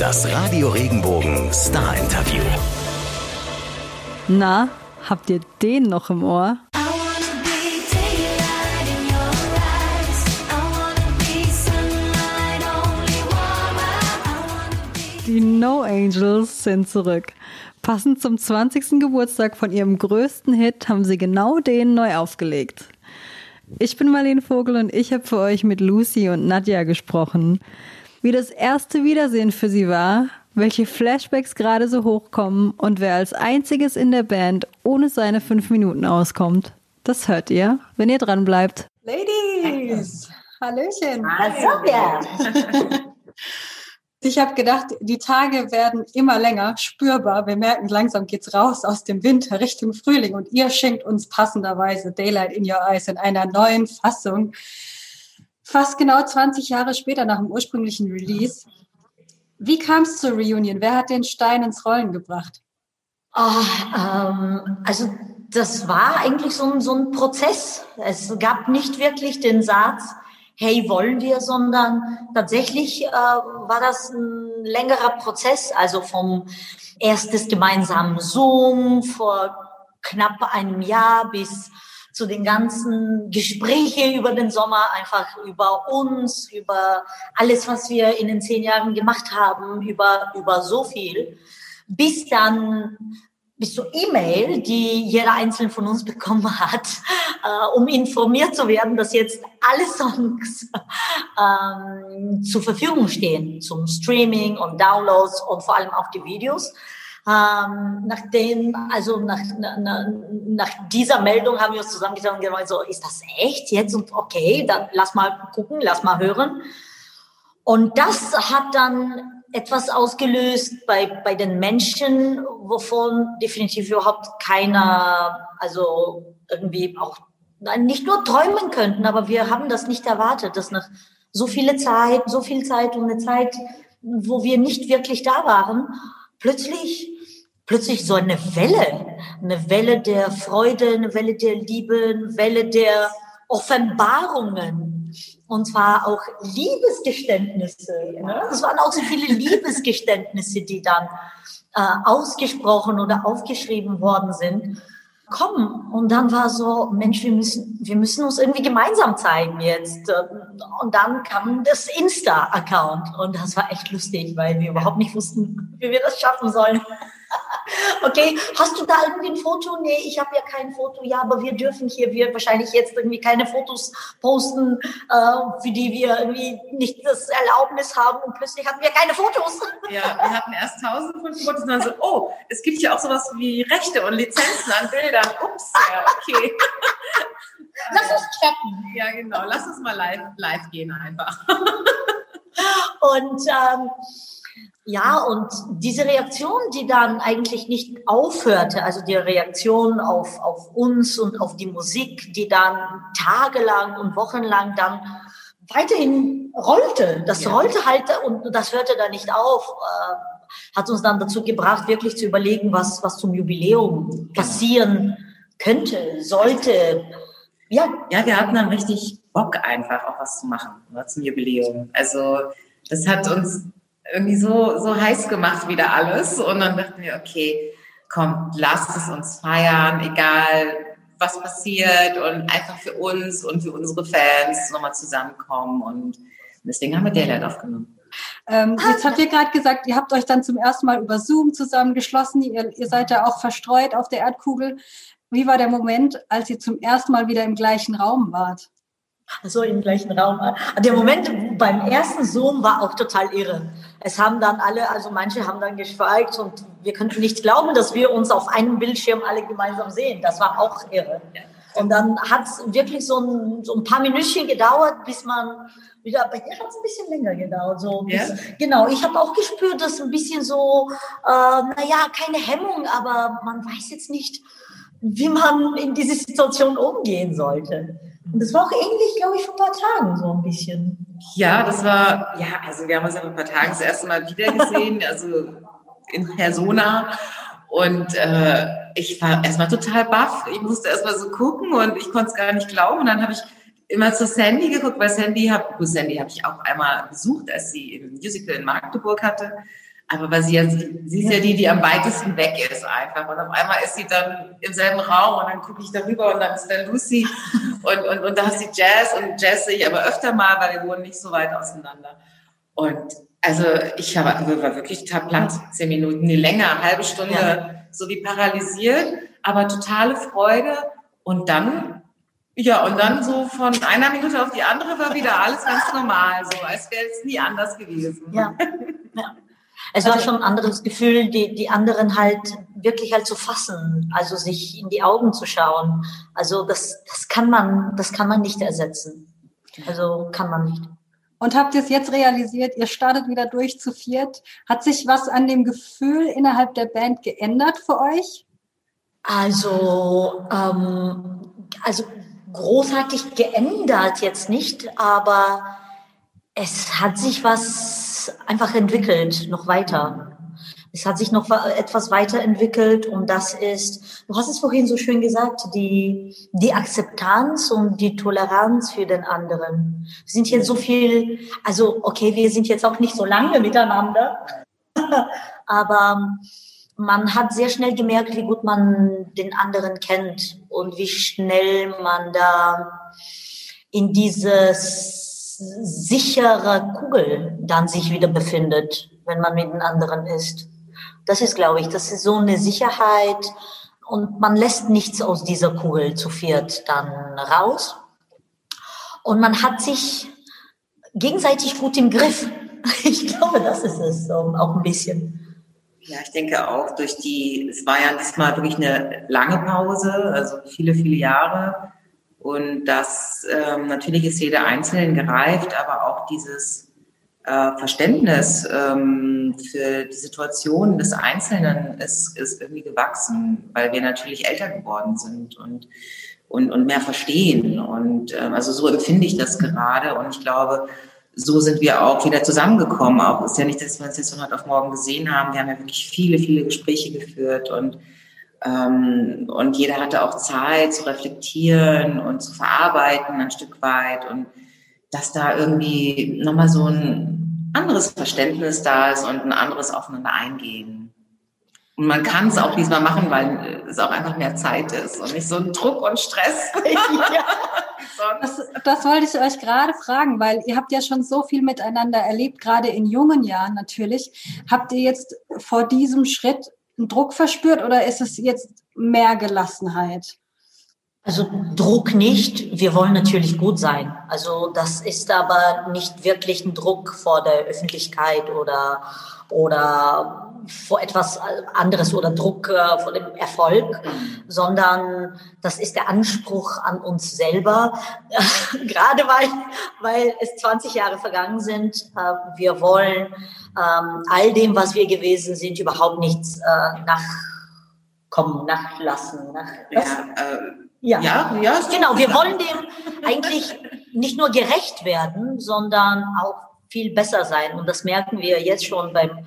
Das Radio Regenbogen Star Interview. Na, habt ihr den noch im Ohr? Die No Angels sind zurück. Passend zum 20. Geburtstag von ihrem größten Hit haben sie genau den neu aufgelegt. Ich bin Marlene Vogel und ich habe für euch mit Lucy und Nadja gesprochen. Wie das erste Wiedersehen für sie war, welche Flashbacks gerade so hochkommen und wer als einziges in der Band ohne seine fünf Minuten auskommt. Das hört ihr, wenn ihr dran bleibt. Ladies, Hallöchen. Hallo. Ich habe gedacht, die Tage werden immer länger, spürbar. Wir merken, langsam geht's raus aus dem Winter Richtung Frühling und ihr schenkt uns passenderweise Daylight in Your Eyes in einer neuen Fassung. Fast genau 20 Jahre später nach dem ursprünglichen Release. Wie kam es zur Reunion? Wer hat den Stein ins Rollen gebracht? Oh, ähm, also das war eigentlich so ein, so ein Prozess. Es gab nicht wirklich den Satz, hey, wollen wir, sondern tatsächlich äh, war das ein längerer Prozess, also vom erstes gemeinsamen Zoom vor knapp einem Jahr bis zu den ganzen Gespräche über den Sommer, einfach über uns, über alles, was wir in den zehn Jahren gemacht haben, über, über so viel, bis dann bis zur E-Mail, die jeder einzelne von uns bekommen hat, äh, um informiert zu werden, dass jetzt alle Songs ähm, zur Verfügung stehen zum Streaming und Downloads und vor allem auch die Videos. Ähm, nachdem, also nach, nach, nach dieser Meldung haben wir uns zusammengetan und gesagt, so, ist das echt jetzt? Und okay, dann lass mal gucken, lass mal hören. Und das hat dann etwas ausgelöst bei, bei den Menschen, wovon definitiv überhaupt keiner, also irgendwie auch nicht nur träumen könnten, aber wir haben das nicht erwartet, dass nach so viele Zeit, so viel Zeit und eine Zeit, wo wir nicht wirklich da waren, plötzlich, plötzlich so eine Welle, eine Welle der Freude, eine Welle der Liebe, eine Welle der Offenbarungen und zwar auch Liebesgeständnisse. Ne? Es waren auch so viele Liebesgeständnisse, die dann äh, ausgesprochen oder aufgeschrieben worden sind. Komm, und dann war so, Mensch, wir müssen, wir müssen uns irgendwie gemeinsam zeigen jetzt. Und dann kam das Insta-Account und das war echt lustig, weil wir überhaupt nicht wussten, wie wir das schaffen sollen. Okay, hast du da irgendwie ein Foto? Nee, ich habe ja kein Foto. Ja, aber wir dürfen hier wir wahrscheinlich jetzt irgendwie keine Fotos posten, äh, für die wir irgendwie nicht das Erlaubnis haben und plötzlich hatten wir keine Fotos. Ja, wir hatten erst tausend von Fotos und dann so, oh, es gibt ja auch sowas wie Rechte und Lizenzen an Bildern. Ups, ja, okay. Lass uns chatten. Ja, genau. Lass uns mal live, live gehen einfach. Und ähm, ja, und diese Reaktion, die dann eigentlich nicht aufhörte, also die Reaktion auf, auf uns und auf die Musik, die dann tagelang und wochenlang dann weiterhin rollte. Das ja. rollte halt und das hörte dann nicht auf, äh, hat uns dann dazu gebracht, wirklich zu überlegen, was, was zum Jubiläum passieren könnte, sollte. Ja. ja, wir hatten dann richtig Bock einfach auch was zu machen ne, zum Jubiläum. Also das hat uns irgendwie so, so heiß gemacht wieder alles. Und dann dachten wir, okay, komm, lasst es uns feiern, egal was passiert und einfach für uns und für unsere Fans nochmal zusammenkommen. Und deswegen haben wir Daylight aufgenommen. Ähm, jetzt habt ihr gerade gesagt, ihr habt euch dann zum ersten Mal über Zoom zusammengeschlossen. Ihr, ihr seid ja auch verstreut auf der Erdkugel. Wie war der Moment, als ihr zum ersten Mal wieder im gleichen Raum wart? So im gleichen Raum. Der Moment beim ersten Zoom war auch total irre. Es haben dann alle, also manche haben dann geschweigt und wir könnten nicht glauben, dass wir uns auf einem Bildschirm alle gemeinsam sehen. Das war auch irre. Und dann hat es wirklich so ein, so ein paar Minütchen gedauert, bis man wieder, bei dir hat es ein bisschen länger gedauert. So bis, ja? Genau, ich habe auch gespürt, dass ein bisschen so, äh, naja, keine Hemmung, aber man weiß jetzt nicht, wie man in diese Situation umgehen sollte. Und das war auch ähnlich, glaube ich, vor ein paar Tagen so ein bisschen. Ja, das war, ja, also wir haben uns ja vor ein paar Tagen das erste Mal wieder gesehen, also in Persona. Und äh, ich war erstmal total baff. Ich musste erstmal so gucken und ich konnte es gar nicht glauben. Und dann habe ich immer zu Sandy geguckt, weil Sandy habe, Sandy habe ich auch einmal besucht, als sie im Musical in Magdeburg hatte. Aber weil sie ja, sie, ist ja die, die am weitesten weg ist einfach. Und auf einmal ist sie dann im selben Raum und dann gucke ich darüber und dann ist da Lucy und, und, und da hast du Jazz und Jazz sehe ich aber öfter mal, weil wir wohnen nicht so weit auseinander. Und also ich habe, also war wirklich platt, zehn Minuten, nie länger, eine halbe Stunde, ja. so wie paralysiert, aber totale Freude. Und dann, ja, und dann so von einer Minute auf die andere war wieder alles ganz normal, so als wäre es nie anders gewesen. Ja. ja. Es war schon ein anderes Gefühl, die, die anderen halt wirklich halt zu fassen, also sich in die Augen zu schauen. Also das, das kann man, das kann man nicht ersetzen. Also kann man nicht. Und habt ihr es jetzt realisiert, ihr startet wieder durch zu viert? Hat sich was an dem Gefühl innerhalb der Band geändert für euch? Also, ähm, also großartig geändert jetzt nicht, aber es hat sich was einfach entwickelt, noch weiter. Es hat sich noch etwas weiterentwickelt und das ist, du hast es vorhin so schön gesagt, die, die Akzeptanz und die Toleranz für den anderen. Wir sind jetzt so viel, also okay, wir sind jetzt auch nicht so lange miteinander, aber man hat sehr schnell gemerkt, wie gut man den anderen kennt und wie schnell man da in dieses sichere Kugel dann sich wieder befindet, wenn man mit den anderen ist. Das ist, glaube ich, das ist so eine Sicherheit und man lässt nichts aus dieser Kugel zu viert dann raus. Und man hat sich gegenseitig gut im Griff. Ich glaube, das ist es auch ein bisschen. Ja, ich denke auch durch die, es war ja diesmal wirklich eine lange Pause, also viele, viele Jahre. Und das ähm, natürlich ist jeder Einzelne gereift, aber auch dieses äh, Verständnis ähm, für die Situation des Einzelnen ist, ist irgendwie gewachsen, weil wir natürlich älter geworden sind und und, und mehr verstehen. Und ähm, also so empfinde ich das gerade. Und ich glaube, so sind wir auch wieder zusammengekommen. Auch ist ja nicht, dass wir uns jetzt von heute auf morgen gesehen haben. Wir haben ja wirklich viele, viele Gespräche geführt und ähm, und jeder hatte auch Zeit zu reflektieren und zu verarbeiten ein Stück weit und dass da irgendwie nochmal so ein anderes Verständnis da ist und ein anderes Aufeinander eingehen. Und man kann es auch diesmal machen, weil es auch einfach mehr Zeit ist und nicht so ein Druck und Stress. ja. das, das wollte ich euch gerade fragen, weil ihr habt ja schon so viel miteinander erlebt, gerade in jungen Jahren natürlich. Habt ihr jetzt vor diesem Schritt Druck verspürt oder ist es jetzt mehr Gelassenheit? Also Druck nicht. Wir wollen natürlich gut sein. Also das ist aber nicht wirklich ein Druck vor der Öffentlichkeit oder oder vor etwas anderes oder Druck äh, vor dem Erfolg, sondern das ist der Anspruch an uns selber. Gerade weil, weil es 20 Jahre vergangen sind. Äh, wir wollen ähm, all dem, was wir gewesen sind, überhaupt nichts äh, nachkommen, nachlassen. Nach, ja, äh, ja. ja, ja, genau. Wir wollen dem eigentlich nicht nur gerecht werden, sondern auch viel besser sein. Und das merken wir jetzt schon beim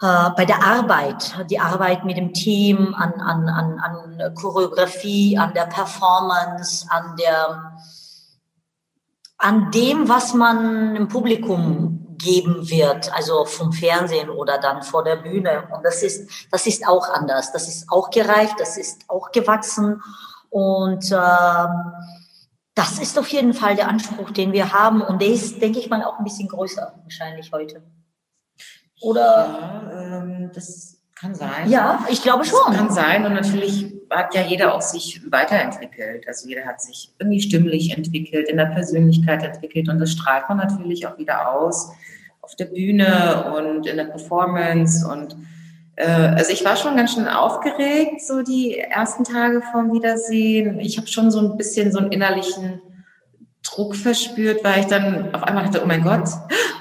äh, bei der Arbeit, die Arbeit mit dem Team, an, an, an, an Choreografie, an der Performance, an der, an dem, was man im Publikum geben wird, also vom Fernsehen oder dann vor der Bühne. Und das ist, das ist auch anders. Das ist auch gereift, das ist auch gewachsen. Und äh, das ist auf jeden Fall der Anspruch, den wir haben. Und der ist, denke ich mal, auch ein bisschen größer wahrscheinlich heute. Oder? Ja, ähm, das kann sein. Ja, ich glaube schon. Das kann sein. Und natürlich hat ja jeder auch sich weiterentwickelt. Also jeder hat sich irgendwie stimmlich entwickelt, in der Persönlichkeit entwickelt. Und das strahlt man natürlich auch wieder aus auf der Bühne und in der Performance. Und also ich war schon ganz schön aufgeregt, so die ersten Tage vom Wiedersehen. Ich habe schon so ein bisschen so einen innerlichen Druck verspürt, weil ich dann auf einmal dachte, oh mein Gott,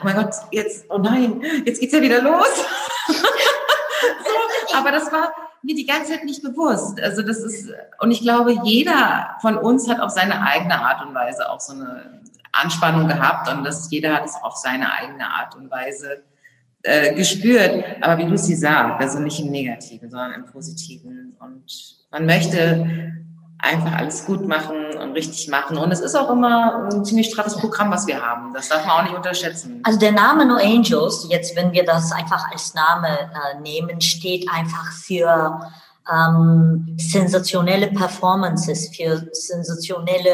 oh mein Gott, jetzt, oh nein, jetzt geht's ja wieder los. so, aber das war mir die ganze Zeit nicht bewusst. Also das ist, und ich glaube, jeder von uns hat auf seine eigene Art und Weise auch so eine Anspannung gehabt und das, jeder hat es auf seine eigene Art und Weise äh, gespürt. Aber wie Lucy sagt, also nicht im Negativen, sondern im Positiven. Und man möchte einfach alles gut machen und richtig machen. Und es ist auch immer ein ziemlich straffes Programm, was wir haben. Das darf man auch nicht unterschätzen. Also der Name No Angels, jetzt wenn wir das einfach als Name äh, nehmen, steht einfach für ähm, sensationelle Performances, für sensationelle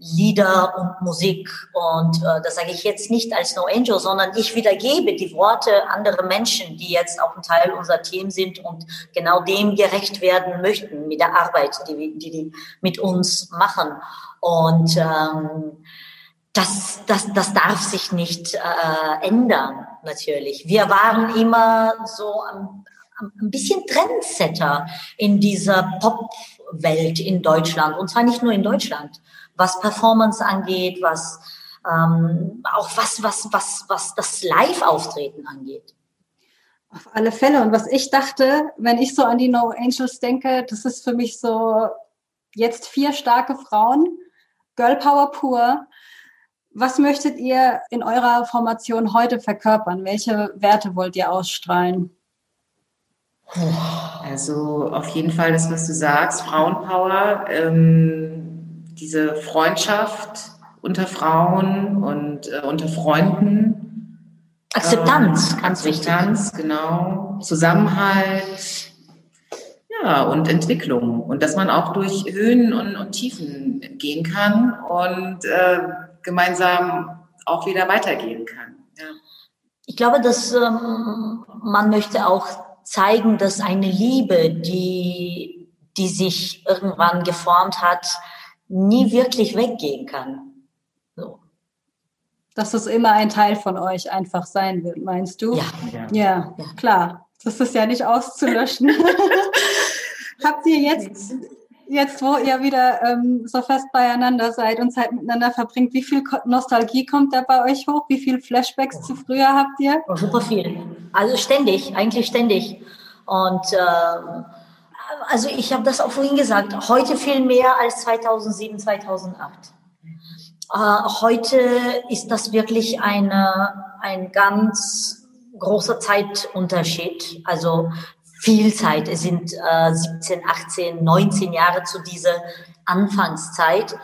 Lieder und Musik. Und äh, das sage ich jetzt nicht als No Angel, sondern ich wiedergebe die Worte anderer Menschen, die jetzt auch ein Teil unserer Team sind und genau dem gerecht werden möchten mit der Arbeit, die, die die mit uns machen. Und ähm, das, das, das darf sich nicht äh, ändern, natürlich. Wir waren immer so ein, ein bisschen Trendsetter in dieser Pop-Welt in Deutschland. Und zwar nicht nur in Deutschland was Performance angeht, was ähm, auch was, was, was, was das Live-Auftreten angeht. Auf alle Fälle. Und was ich dachte, wenn ich so an die No Angels denke, das ist für mich so jetzt vier starke Frauen, Girl Power pur. Was möchtet ihr in eurer Formation heute verkörpern? Welche Werte wollt ihr ausstrahlen? Also auf jeden Fall das, was du sagst, Frauenpower. Ähm diese Freundschaft unter Frauen und äh, unter Freunden. Akzeptanz, ähm, ganz wichtig. Akzeptanz, genau. Zusammenhalt, ja, und Entwicklung. Und dass man auch durch Höhen und, und Tiefen gehen kann und äh, gemeinsam auch wieder weitergehen kann. Ja. Ich glaube, dass ähm, man möchte auch zeigen, dass eine Liebe, die, die sich irgendwann geformt hat, nie wirklich weggehen kann. So. Dass es immer ein Teil von euch einfach sein wird, meinst du? Ja. Ja, ja. klar. Das ist ja nicht auszulöschen. Habt ihr jetzt, jetzt, wo ihr wieder ähm, so fest beieinander seid und Zeit miteinander verbringt, wie viel Nostalgie kommt da bei euch hoch? Wie viel Flashbacks zu früher habt ihr? Oh, super viel. Also ständig, eigentlich ständig. Und ähm, also ich habe das auch vorhin gesagt, heute viel mehr als 2007, 2008. Äh, heute ist das wirklich eine, ein ganz großer Zeitunterschied. Also viel Zeit. Es sind äh, 17, 18, 19 Jahre zu dieser Anfangszeit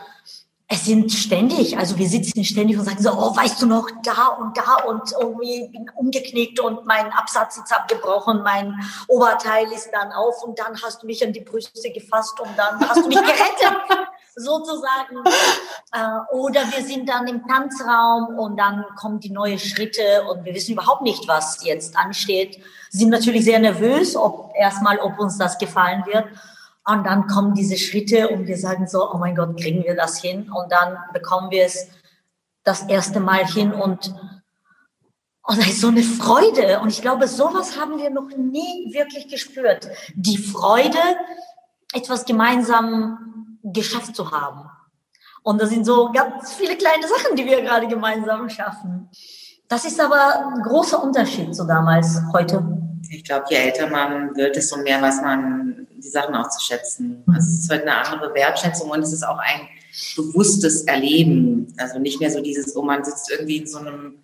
es sind ständig, also wir sitzen ständig und sagen so, oh, weißt du noch, da und da und irgendwie bin umgeknickt und mein Absatz ist abgebrochen, mein Oberteil ist dann auf und dann hast du mich an die Brüste gefasst und dann hast du mich gerettet, sozusagen. Äh, oder wir sind dann im Tanzraum und dann kommen die neuen Schritte und wir wissen überhaupt nicht, was jetzt ansteht. Sind natürlich sehr nervös, ob erstmal, ob uns das gefallen wird. Und dann kommen diese Schritte und wir sagen so, oh mein Gott, kriegen wir das hin? Und dann bekommen wir es das erste Mal hin und oh, da ist so eine Freude. Und ich glaube, sowas haben wir noch nie wirklich gespürt. Die Freude, etwas gemeinsam geschafft zu haben. Und das sind so ganz viele kleine Sachen, die wir gerade gemeinsam schaffen. Das ist aber ein großer Unterschied zu damals, heute. Ich glaube, je älter man wird, desto mehr weiß man die Sachen auch zu schätzen. Also es ist halt eine andere Wertschätzung und es ist auch ein bewusstes Erleben. Also nicht mehr so dieses, oh, man sitzt irgendwie in so einem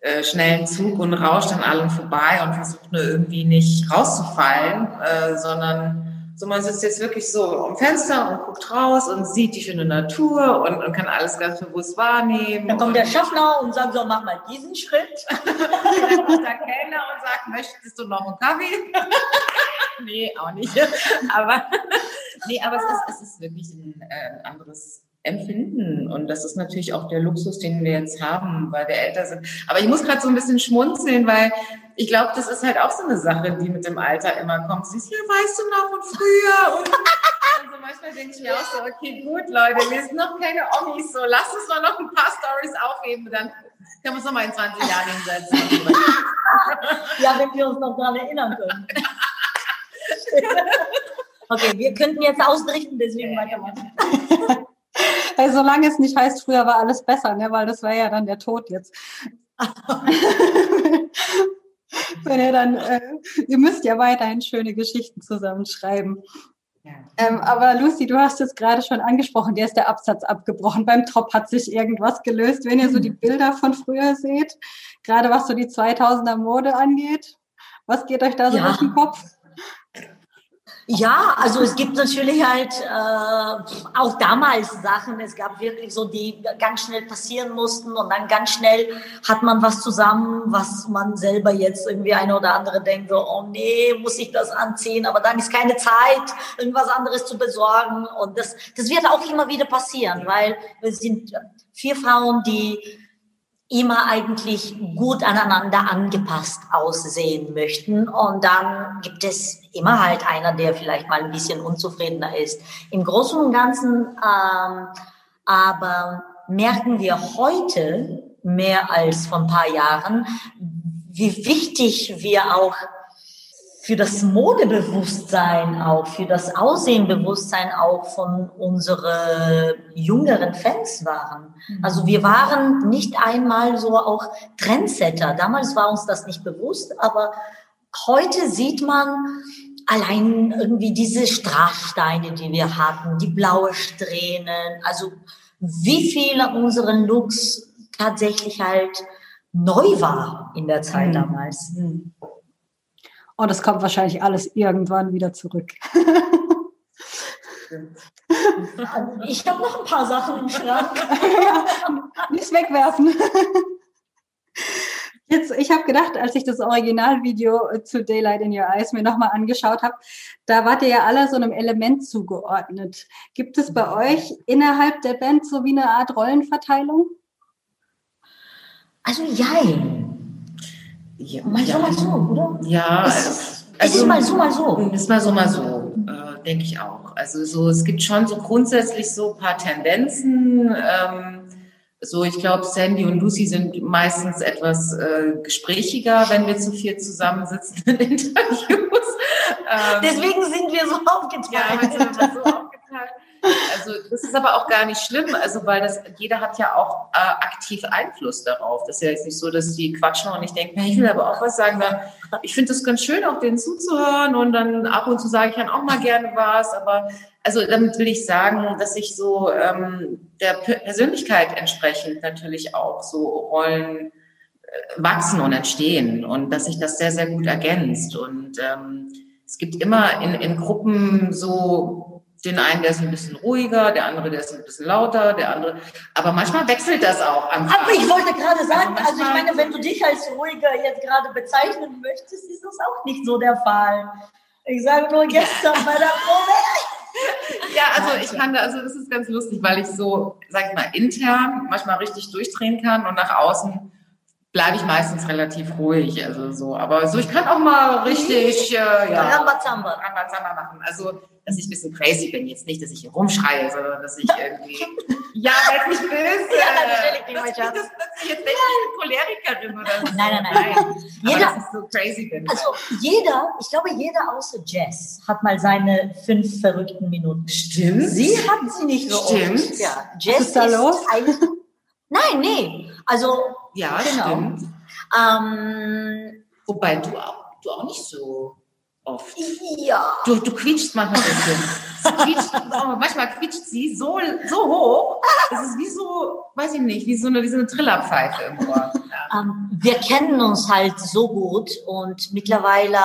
äh, schnellen Zug und rauscht an allem vorbei und versucht nur irgendwie nicht rauszufallen, äh, sondern so, man sitzt jetzt wirklich so am Fenster und guckt raus und sieht die schöne Natur und, und kann alles ganz bewusst wahrnehmen. Dann kommt der Schaffner und sagt so, mach mal diesen Schritt. Dann kommt der Kellner und sagt, möchtest du noch einen Kaffee? nee, auch nicht. Aber, nee, aber es ist, es ist wirklich ein äh, anderes empfinden. Und das ist natürlich auch der Luxus, den wir jetzt haben, weil wir älter sind. Aber ich muss gerade so ein bisschen schmunzeln, weil ich glaube, das ist halt auch so eine Sache, die mit dem Alter immer kommt. Sie ist, ja, weißt du noch, und früher. Und also manchmal denke ich mir auch so, okay, gut, Leute, wir sind noch keine Omis, so lasst uns mal noch ein paar Stories aufheben, dann können wir uns noch mal in 20 Jahren hinsetzen. ja, wenn wir uns noch daran erinnern können. okay, wir könnten jetzt ausrichten, deswegen weitermachen. Also, solange es nicht heißt, früher war alles besser, ne? weil das wäre ja dann der Tod jetzt. Wenn ihr dann, äh, ihr müsst ja weiterhin schöne Geschichten zusammenschreiben. Ja. Ähm, aber Lucy, du hast es gerade schon angesprochen, dir ist der Absatz abgebrochen. Beim Top hat sich irgendwas gelöst. Wenn ihr so die Bilder von früher seht, gerade was so die 2000er Mode angeht, was geht euch da so ja. durch den Kopf? Ja, also es gibt natürlich halt äh, auch damals Sachen, es gab wirklich so, die ganz schnell passieren mussten und dann ganz schnell hat man was zusammen, was man selber jetzt irgendwie eine oder andere denkt, so, oh nee, muss ich das anziehen, aber dann ist keine Zeit, irgendwas anderes zu besorgen. Und das, das wird auch immer wieder passieren, weil wir sind vier Frauen, die immer eigentlich gut aneinander angepasst aussehen möchten. Und dann gibt es immer halt einer, der vielleicht mal ein bisschen unzufriedener ist. Im Großen und Ganzen ähm, aber merken wir heute mehr als vor ein paar Jahren, wie wichtig wir auch für das Modebewusstsein auch, für das Aussehenbewusstsein auch von unseren jüngeren Fans waren. Mhm. Also wir waren nicht einmal so auch Trendsetter. Damals war uns das nicht bewusst, aber heute sieht man allein irgendwie diese Straßsteine, die wir hatten, die blaue Strähnen, also wie viele unseren Looks tatsächlich halt neu war in der Zeit mhm. damals. Mhm. Und oh, das kommt wahrscheinlich alles irgendwann wieder zurück. Ich habe noch ein paar Sachen im Schrank. ja, nicht wegwerfen. Jetzt, ich habe gedacht, als ich das Originalvideo zu Daylight in Your Eyes mir nochmal angeschaut habe, da wart ihr ja alle so einem Element zugeordnet. Gibt es bei euch innerhalb der Band so wie eine Art Rollenverteilung? Also jein. Ja, mal so, mal so, oder? Ja. Es, also, es ist mal so, mal so. Ist mal so, mal so, äh, denke ich auch. Also so, es gibt schon so grundsätzlich so ein paar Tendenzen. Ähm, so, ich glaube, Sandy und Lucy sind meistens etwas äh, gesprächiger, wenn wir zu viel zusammensitzen in Interviews. Ähm, Deswegen sind wir so aufgeteilt. Ja, wir sind so aufgeteilt. Also das ist aber auch gar nicht schlimm, also weil das jeder hat ja auch äh, aktiv Einfluss darauf. Das ist ja jetzt nicht so, dass die quatschen und ich denke, ich will aber auch was sagen. Ich finde es ganz schön, auch denen zuzuhören und dann ab und zu sage ich dann auch mal gerne was. Aber also damit will ich sagen, dass ich so ähm, der Persönlichkeit entsprechend natürlich auch so Rollen äh, wachsen und entstehen und dass sich das sehr, sehr gut ergänzt. Und ähm, es gibt immer in, in Gruppen so den einen, der ist ein bisschen ruhiger, der andere, der ist ein bisschen lauter, der andere. Aber manchmal wechselt das auch. Am Aber ich wollte gerade sagen, also, also, ich meine, wenn du dich als ruhiger jetzt gerade bezeichnen möchtest, ist das auch nicht so der Fall. Ich sage nur gestern ja. bei der Probe. ja, also ich kann da, also das ist ganz lustig, weil ich so, sag ich mal, intern manchmal richtig durchdrehen kann und nach außen bleibe ich meistens relativ ruhig, also so. Aber so, ich kann auch mal richtig, äh, ja, Rambazamba. Rambazamba machen. Also, dass ich ein bisschen crazy bin. Jetzt nicht, dass ich hier rumschreie, sondern dass ich irgendwie, ja, weil es nicht böse. Ja, natürlich nicht, mein Schatz. Dass, dass ich jetzt nicht eine Cholerikerin oder so. Nein, nein, nein. nein. Jeder, dass ich so crazy bin. Also, jeder, ich glaube, jeder außer Jess hat mal seine fünf verrückten Minuten. Stimmt. Sie hat sie nicht so Stimmt. Oft. Ja, Jess ist da los? Nein, nee. Also, ja, genau. stimmt. Ähm, Wobei du auch, du auch nicht so oft. Ja. Du, du quietschst manchmal ein bisschen. quietscht, oh, manchmal quietscht sie so, so hoch. Es ist wie so, weiß ich nicht, wie so eine, wie so eine Trillerpfeife im Ohr. Ähm, wir kennen uns halt so gut und mittlerweile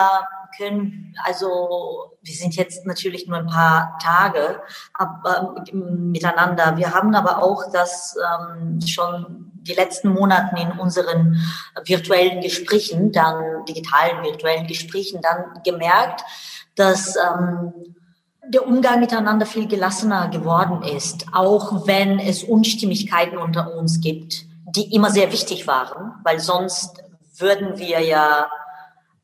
können, also wir sind jetzt natürlich nur ein paar Tage aber, ähm, miteinander. Wir haben aber auch das ähm, schon die letzten Monaten in unseren virtuellen Gesprächen, dann digitalen virtuellen Gesprächen, dann gemerkt, dass ähm, der Umgang miteinander viel gelassener geworden ist, auch wenn es Unstimmigkeiten unter uns gibt, die immer sehr wichtig waren, weil sonst würden wir ja,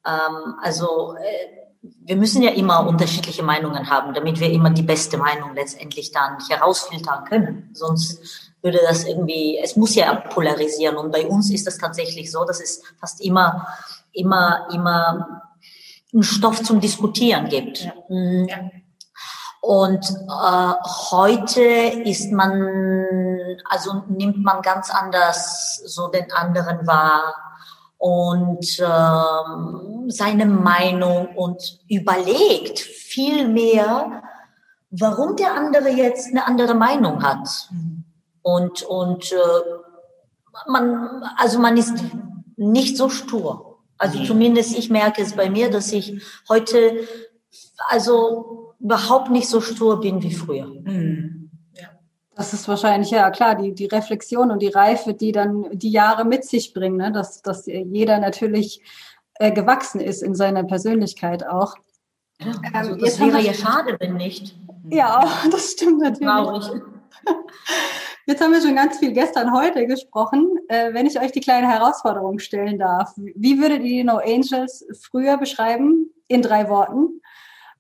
ähm, also äh, wir müssen ja immer unterschiedliche Meinungen haben, damit wir immer die beste Meinung letztendlich dann herausfiltern können. Sonst würde das irgendwie, es muss ja polarisieren. Und bei uns ist das tatsächlich so, dass es fast immer, immer, immer einen Stoff zum Diskutieren gibt. Ja. Mhm. Ja. Und äh, heute ist man, also nimmt man ganz anders so den anderen wahr und ähm, seine Meinung und überlegt viel mehr, warum der andere jetzt eine andere Meinung hat. Mhm. Und, und äh, man, also man ist nicht so stur. Also mhm. zumindest ich merke es bei mir, dass ich heute also überhaupt nicht so stur bin wie früher. Mhm. Ja. Das ist wahrscheinlich, ja klar, die, die Reflexion und die Reife, die dann die Jahre mit sich bringen, ne? dass, dass jeder natürlich äh, gewachsen ist in seiner Persönlichkeit auch. Also Ähm, das jetzt haben wäre ja schade, wenn nicht. Ja, das stimmt natürlich. Traurig. Jetzt haben wir schon ganz viel gestern, heute gesprochen. Äh, wenn ich euch die kleine Herausforderung stellen darf, wie würdet ihr die No Angels früher beschreiben in drei Worten?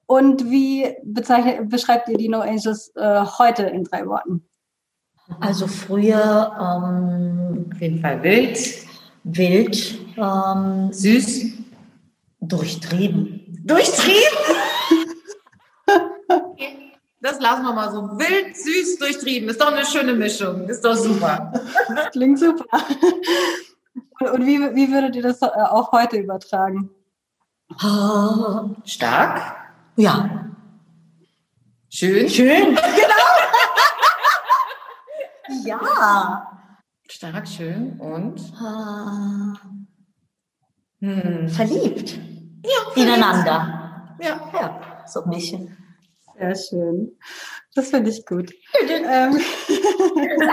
Und wie beschreibt ihr die No Angels äh, heute in drei Worten? Also früher ähm, Auf jeden Fall wild, wild, ähm, süß, durchtrieben. durchtrieben. Das lassen wir mal so. Wild, süß, durchtrieben. Ist doch eine schöne Mischung. Ist doch super. Das klingt super. Und, wie, wie würdet ihr das äh, auch heute übertragen? Ah, Stark, ja, schön, schön. Genau. Ja. stark, schön und Ah, hm. verliebt ja, ineinander. Ja. Ja, so ein bisschen. Sehr schön. Das finde ich gut. ähm,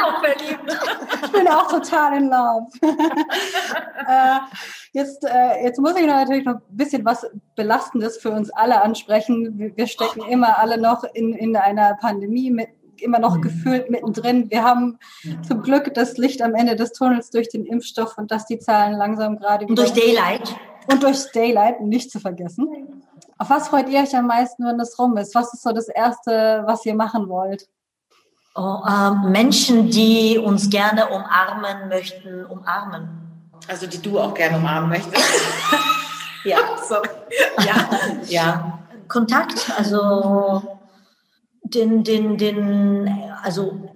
Auch verliebt. ich bin auch total in love. äh, jetzt, äh, jetzt muss ich natürlich noch ein bisschen was Belastendes für uns alle ansprechen. Wir, wir stecken immer alle noch in, in einer Pandemie, mit, immer noch gefühlt mittendrin. Wir haben zum Glück das Licht am Ende des Tunnels durch den Impfstoff und dass die Zahlen langsam gerade Und durch Daylight. und durch Daylight, nicht zu vergessen. Auf was freut ihr euch am meisten, wenn das rum ist? Was ist so das Erste, was ihr machen wollt? Oh, ähm, Menschen, die uns gerne umarmen möchten, umarmen. Also die du auch gerne umarmen möchtest. Ja. so. Ja, ja. Kontakt, also den, den, den, also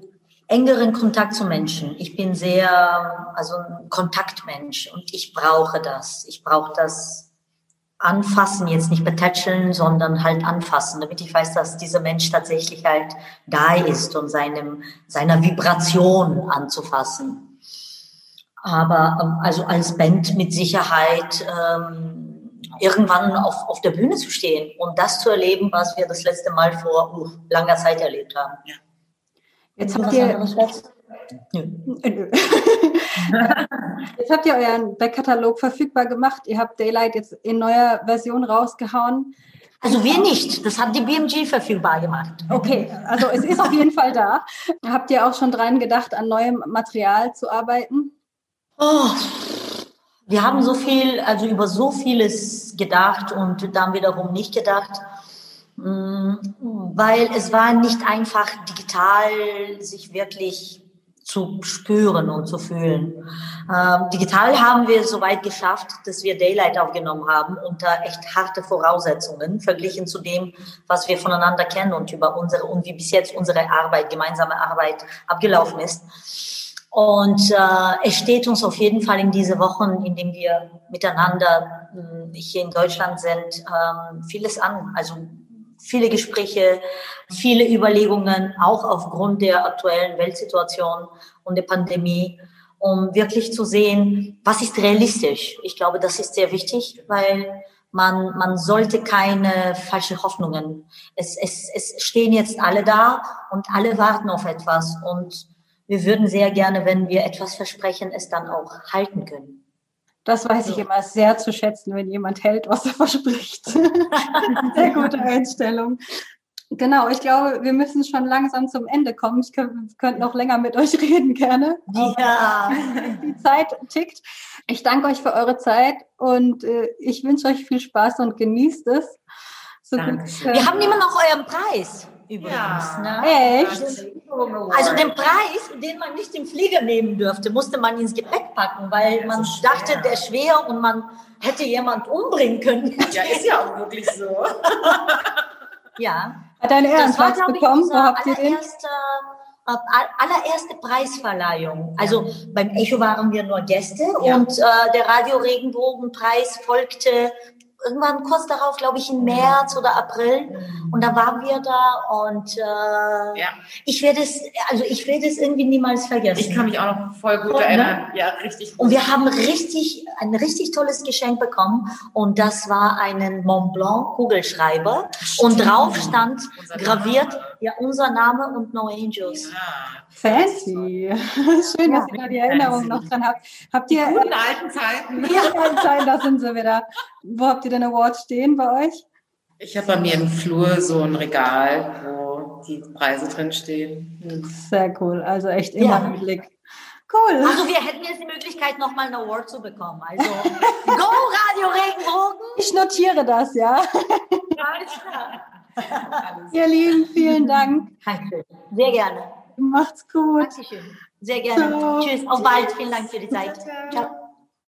engeren Kontakt zu Menschen. Ich bin sehr, also ein Kontaktmensch und ich brauche das. Ich brauche das anfassen, jetzt nicht betätscheln, sondern halt anfassen, damit ich weiß, dass dieser Mensch tatsächlich halt da ist und seinem, seiner Vibration anzufassen. Aber ähm, also als Band mit Sicherheit ähm, irgendwann auf, auf der Bühne zu stehen und das zu erleben, was wir das letzte Mal vor uh, langer Zeit erlebt haben. Jetzt Was habt ihr, jetzt? Jetzt habt ihr euren Backkatalog verfügbar gemacht. Ihr habt Daylight jetzt in neuer Version rausgehauen. Also wir nicht. Das hat die BMG verfügbar gemacht. Okay, also es ist auf jeden Fall da. Habt ihr auch schon dran gedacht, an neuem Material zu arbeiten? Oh, wir haben so viel, also über so vieles gedacht und dann wiederum nicht gedacht, Mm, weil es war nicht einfach digital, sich wirklich zu spüren und zu fühlen. Ähm, digital haben wir es soweit geschafft, dass wir Daylight aufgenommen haben unter echt harte Voraussetzungen verglichen zu dem, was wir voneinander kennen und über unsere und wie bis jetzt unsere Arbeit, gemeinsame Arbeit abgelaufen ist. Und äh, es steht uns auf jeden Fall in diese Wochen, in denen wir miteinander mh, hier in Deutschland sind, ähm, vieles an. Also viele Gespräche, viele Überlegungen, auch aufgrund der aktuellen Weltsituation und der Pandemie, um wirklich zu sehen, was ist realistisch. Ich glaube, das ist sehr wichtig, weil man, man sollte keine falschen Hoffnungen. Es, es, es stehen jetzt alle da und alle warten auf etwas und wir würden sehr gerne, wenn wir etwas versprechen, es dann auch halten können. Das weiß ich immer sehr zu schätzen, wenn jemand hält, was er verspricht. sehr gute Einstellung. Genau, ich glaube, wir müssen schon langsam zum Ende kommen. Ich könnte könnt noch länger mit euch reden gerne. Ja. Die Zeit tickt. Ich danke euch für eure Zeit und äh, ich wünsche euch viel Spaß und genießt es. So Dankeschön. Wir haben immer noch euren Preis übrigens. Ja. Ne? Echt? Also den Preis, den man nicht im Flieger nehmen dürfte, musste man ins Gepäck packen, weil man so schwer. dachte, der ist schwer und man hätte jemand umbringen können. Ja, ist ja auch wirklich so. Ja. Hat einen Das war, Ehrenplatz glaube ich, bekommen. Wo unsere habt ihr den? allererste, äh, allererste Preisverleihung. Also beim Echo waren wir nur Gäste Ja. und äh, der Radio Regenbogenpreis folgte irgendwann kurz darauf, glaube ich, im März oder April. Und da waren wir da und äh, Ja. ich werde es, also ich werde es irgendwie niemals vergessen. Ich kann mich auch noch voll gut Ne? erinnern. Ja, richtig gut. Und wir haben richtig, ein richtig tolles Geschenk bekommen. Und das war einen Mont Blanc Kugelschreiber. Und drauf stand Unser graviert. Ja, unser Name und No Angels. Ja. Fancy. Schön, dass ihr da die Erinnerung noch dran habt. Habt ihr Guten alten Zeiten. ja. Zeit, da sind sie wieder. Wo habt ihr denn Awards stehen bei euch? Ich habe bei mir im Flur so ein Regal, wo die Preise drin stehen. Sehr cool. Also echt immer Ja. im Blick. Cool. Also wir hätten jetzt die Möglichkeit, nochmal einen Award zu bekommen. Also Go Radio Regenbogen! Ich notiere das, ja. Alles klar. Ihr Lieben, vielen Dank. Danke. Sehr gerne. Macht's gut. Dankeschön. Sehr gerne. Ciao. Tschüss. Auf bald. Vielen Dank für die Zeit. Ciao.